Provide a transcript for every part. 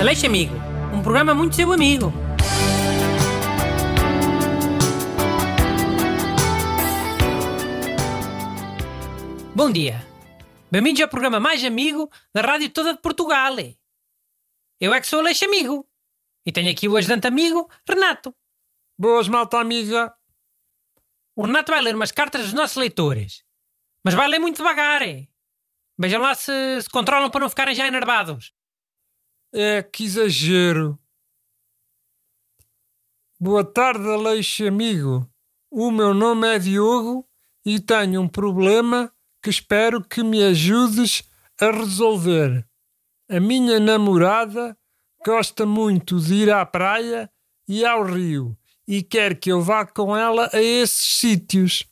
Aleixo Amigo, um programa muito seu amigo. Bom dia. Bem-vindos ao programa mais amigo da rádio toda de Portugal. Eu é que sou Aleixo Amigo. E tenho aqui o ajudante amigo, Renato. Boas, malta amiga. O Renato vai ler umas cartas dos nossos leitores. Mas vai ler muito devagar. é. Vejam lá se se controlam para não ficarem já enervados. É que exagero. Boa tarde, Aleixo amigo. O meu nome é Diogo e tenho um problema que espero que me ajudes a resolver. A minha namorada gosta muito de ir à praia e ao rio e quer que eu vá com ela a esses sítios.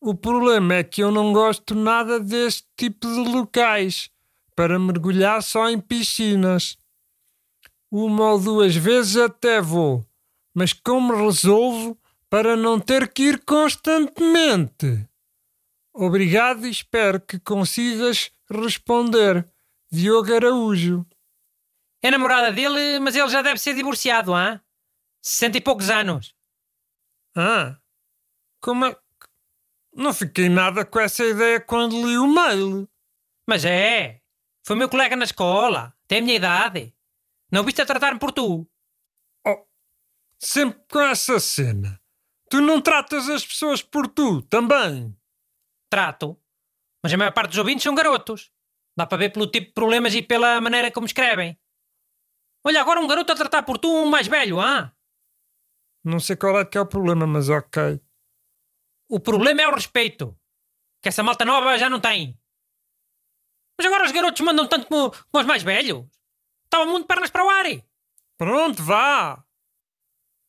O problema é que eu não gosto nada deste tipo de locais para mergulhar só em piscinas. Uma ou duas vezes até vou, mas como resolvo para não ter que ir constantemente? Obrigado e espero que consigas responder. Diogo Araújo. É namorada dele, mas ele já deve ser divorciado, hã? 60 e poucos anos. Ah, como é? Não fiquei nada com essa ideia quando li o mail. Mas é. Foi meu colega na escola. Tem a minha idade. Não viste a tratar-me por tu. Sempre com essa cena. Tu não tratas as pessoas por tu também. Trato. Mas a maior parte dos ouvintes são garotos. Dá para ver pelo tipo de problemas e pela maneira como escrevem. Olha, agora um garoto a tratar por tu um mais velho, hã? Não sei qual é que é o problema, mas ok. O problema é o respeito. Que essa malta nova já não tem. Mas agora os garotos mandam tanto como, como os mais velhos. Estava muito pernas para o ar. Pronto, vá.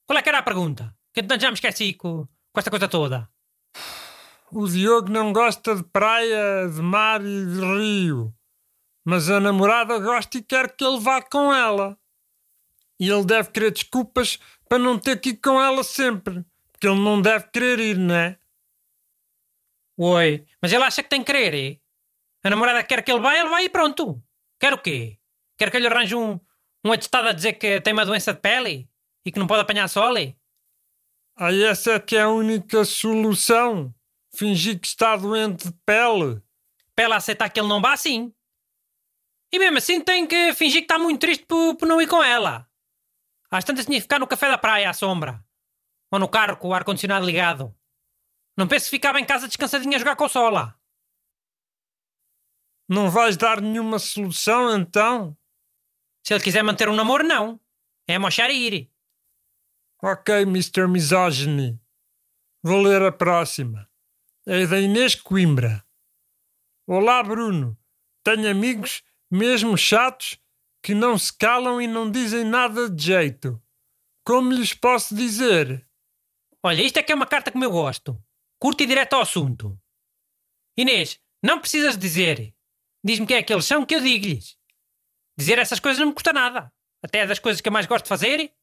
Qual é que era a pergunta? Que então já me esqueci com, com esta coisa toda. O Diogo não gosta de praia, de mar e de rio. Mas a namorada gosta e quer que ele vá com ela. E ele deve querer desculpas para não ter que ir com ela sempre. Porque ele não deve querer ir, não é? Oi, mas ele acha que tem que querer, é? A namorada quer que ele vá, ele vai e pronto. Quer o quê? Quer que ele arranje um, um atestado a dizer que tem uma doença de pele e que não pode apanhar sol? Aí essa é que é a única solução. Fingir que está doente de pele. Para ela aceitar que ele não vá assim. E mesmo assim tem que fingir que está muito triste por, por não ir com ela. Às tantas tinha que ficar no café da praia à sombra. Ou no carro com o ar-condicionado ligado. Não pense que ficava em casa descansadinha a jogar consola. Não vais dar nenhuma solução então? Se ele quiser manter um namoro, não. É mochar e ir. Ok, Mr. Misogyny. Vou ler a próxima. É da Inês Coimbra. Olá, Bruno. Tenho amigos, mesmo chatos, que não se calam e não dizem nada de jeito. Como lhes posso dizer? Olha, isto é que é uma carta como eu gosto. Curto e direto ao assunto. Inês, não precisas dizer. Diz-me quem é que eles são que eu digo-lhes. Dizer essas coisas não me custa nada. Até é das coisas que eu mais gosto de fazer.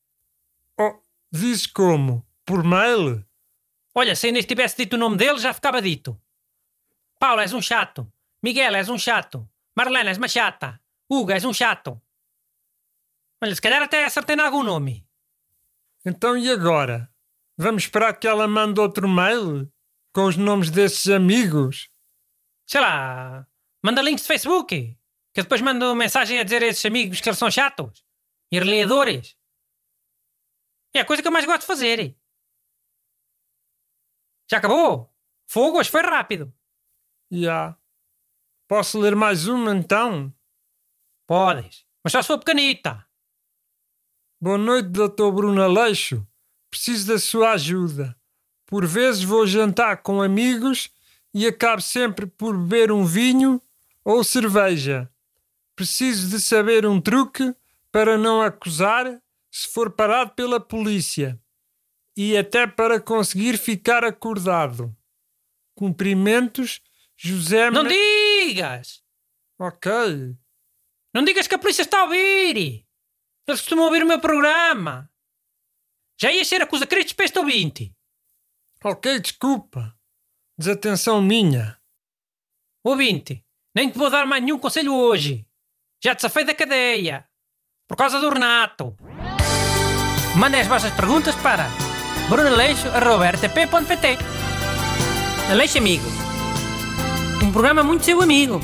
Oh, dizes como? Por mail? Olha, se a Inês tivesse dito o nome dele, já ficava dito. Paulo, és um chato. Miguel, és um chato. Marlene, és uma chata. Hugo, és um chato. Olha, se calhar até acertei em algum nome. Então e agora? Vamos esperar que ela mande outro mail? Com os nomes desses amigos? Sei lá, manda links de Facebook. Que depois mando mensagem a dizer a esses amigos que eles são chatos. E reliadores. É a coisa que eu mais gosto de fazer. Já acabou? Fogo, hoje foi rápido. Já. Posso ler mais uma então? Podes, mas só se for pequenita. Boa noite, Dr. Bruno Aleixo. Preciso da sua ajuda. Por vezes vou jantar com amigos e acabo sempre por beber um vinho ou cerveja. Preciso de saber um truque para não acusar se for parado pela polícia e até para conseguir ficar acordado. Cumprimentos, José. Não digas! Ok. Não digas que a polícia está a ouvir! Eles costumam ouvir o meu programa! Já ia ser acusa Cristos para este ouvinte! Ok, desculpa. Desatenção minha. Ouvinte, nem te vou dar mais nenhum conselho hoje! Já te safei da cadeia! Por causa do Renato. Mandem as vossas perguntas para brunaleixo.rtp.pt Aleixo Amigo. Um programa muito seu amigo.